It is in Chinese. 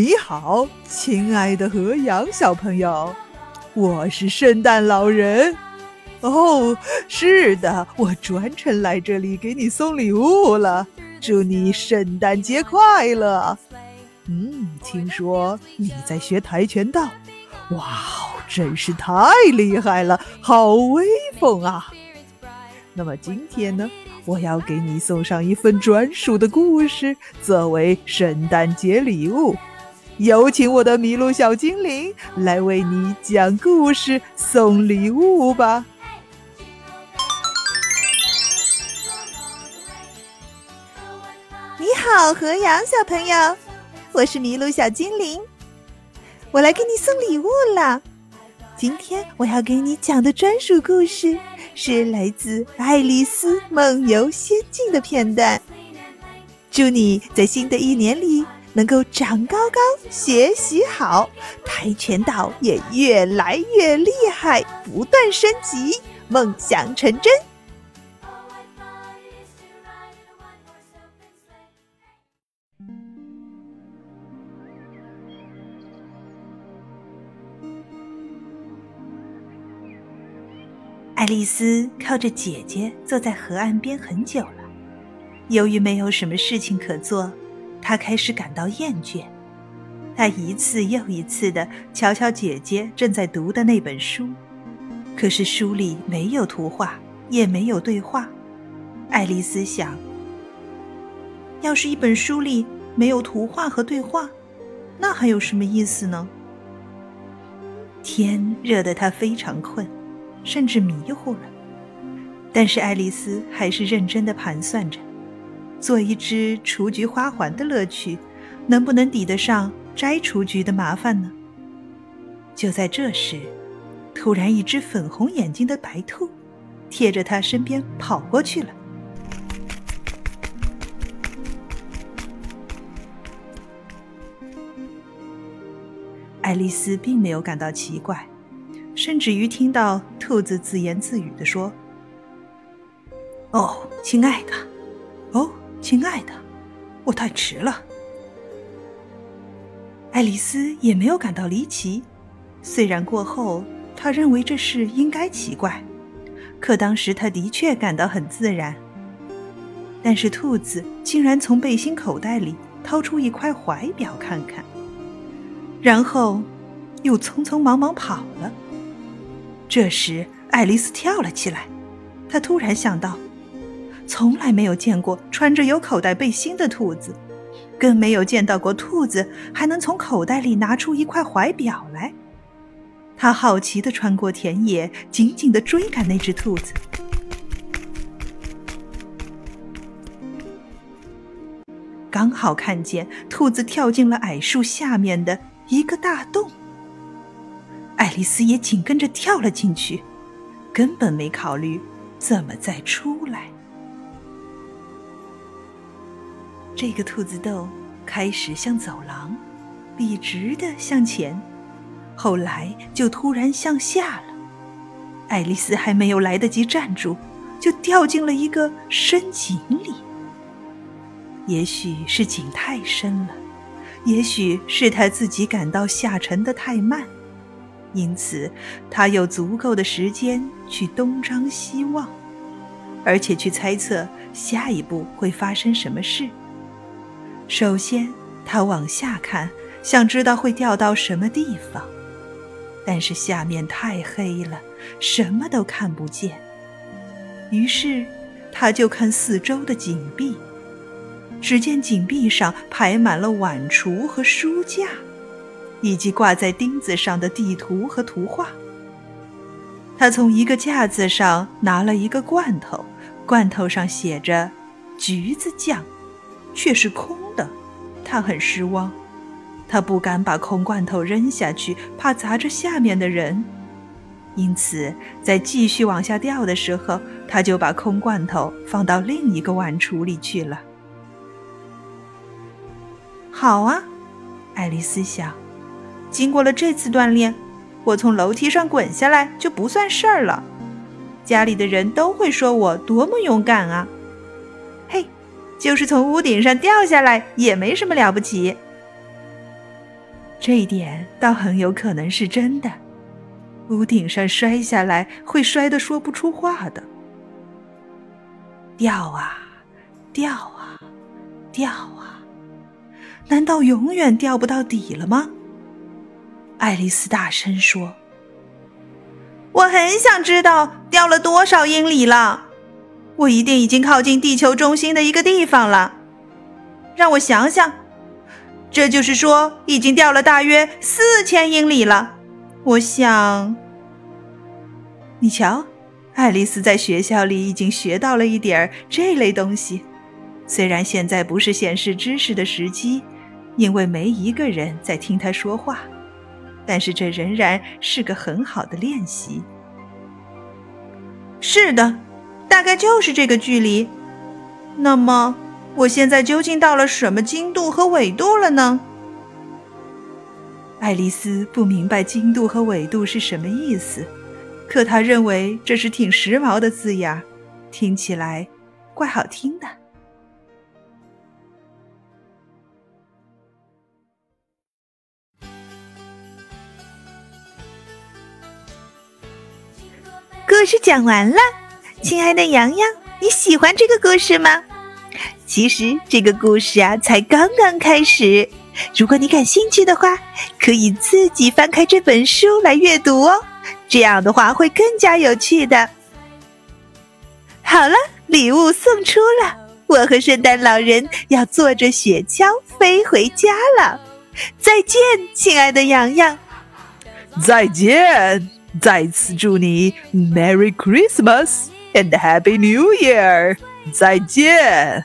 你好，亲爱的河阳小朋友，我是圣诞老人。哦，是的，我专程来这里给你送礼物了。祝你圣诞节快乐！嗯，听说你在学跆拳道，哇，真是太厉害了，好威风啊！那么今天呢，我要给你送上一份专属的故事，作为圣诞节礼物。有请我的麋鹿小精灵来为你讲故事、送礼物吧。你好，河阳小朋友，我是麋鹿小精灵，我来给你送礼物了。今天我要给你讲的专属故事是来自《爱丽丝梦游仙境》的片段。祝你在新的一年里能够长高高、学习好，跆拳道也越来越厉害，不断升级，梦想成真。爱丽丝靠着姐姐坐在河岸边很久了，由于没有什么事情可做，他开始感到厌倦。他一次又一次地瞧瞧姐姐正在读的那本书，可是书里没有图画，也没有对话。爱丽丝想：要是一本书里没有图画和对话，那还有什么意思呢？天热得她非常困。甚至迷糊了，但是爱丽丝还是认真的盘算着，做一只雏菊花环的乐趣，能不能抵得上摘雏菊的麻烦呢？就在这时，突然一只粉红眼睛的白兔，贴着她身边跑过去了。爱丽丝并没有感到奇怪。甚至于听到兔子自言自语地说：“哦，亲爱的，哦，亲爱的，我太迟了。”爱丽丝也没有感到离奇，虽然过后她认为这事应该奇怪，可当时她的确感到很自然。但是兔子竟然从背心口袋里掏出一块怀表看看，然后又匆匆忙忙跑了。这时，爱丽丝跳了起来。她突然想到，从来没有见过穿着有口袋背心的兔子，更没有见到过兔子还能从口袋里拿出一块怀表来。他好奇地穿过田野，紧紧地追赶那只兔子。刚好看见兔子跳进了矮树下面的一个大洞。爱丽丝也紧跟着跳了进去，根本没考虑怎么再出来。这个兔子洞开始像走廊，笔直的向前，后来就突然向下了。爱丽丝还没有来得及站住，就掉进了一个深井里。也许是井太深了，也许是她自己感到下沉的太慢。因此，他有足够的时间去东张西望，而且去猜测下一步会发生什么事。首先，他往下看，想知道会掉到什么地方，但是下面太黑了，什么都看不见。于是，他就看四周的井壁，只见井壁上排满了碗橱和书架。以及挂在钉子上的地图和图画。他从一个架子上拿了一个罐头，罐头上写着“橘子酱”，却是空。他很失望，他不敢把空罐头扔下去，怕砸着下面的人。因此，在继续往下掉的时候，他就把空罐头放到另一个碗橱里去了。好啊，爱丽丝想。经过了这次锻炼，我从楼梯上滚下来就不算事儿了。家里的人都会说我多么勇敢啊！嘿，就是从屋顶上掉下来也没什么了不起。这一点倒很有可能是真的。屋顶上摔下来，会摔得说不出话的。掉啊，掉啊，掉啊！难道永远掉不到底了吗？爱丽丝大声说：“我很想知道掉了多少英里了。我一定已经靠近地球中心的一个地方了。让我想想，这就是说，已经掉了大约四千英里了。我想，你瞧。”爱丽丝在学校里已经学到了一点儿这类东西，虽然现在不是显示知识的时机，因为没一个人在听她说话，但是这仍然是个很好的练习。是的，大概就是这个距离。那么，我现在究竟到了什么经度和纬度了呢？爱丽丝不明白经度和纬度是什么意思。可她认为这是挺时髦的字眼，听起来怪好听的。故事讲完了，亲爱的洋洋，你喜欢这个故事吗？其实这个故事啊，才刚刚开始。如果你感兴趣的话，可以自己翻开这本书来阅读哦。这样的话会更加有趣的。好了，礼物送出了，我和圣诞老人要坐着雪橇飞回家了。再见，亲爱的洋洋。再见，再次祝你 Merry Christmas and Happy New Year! 再见。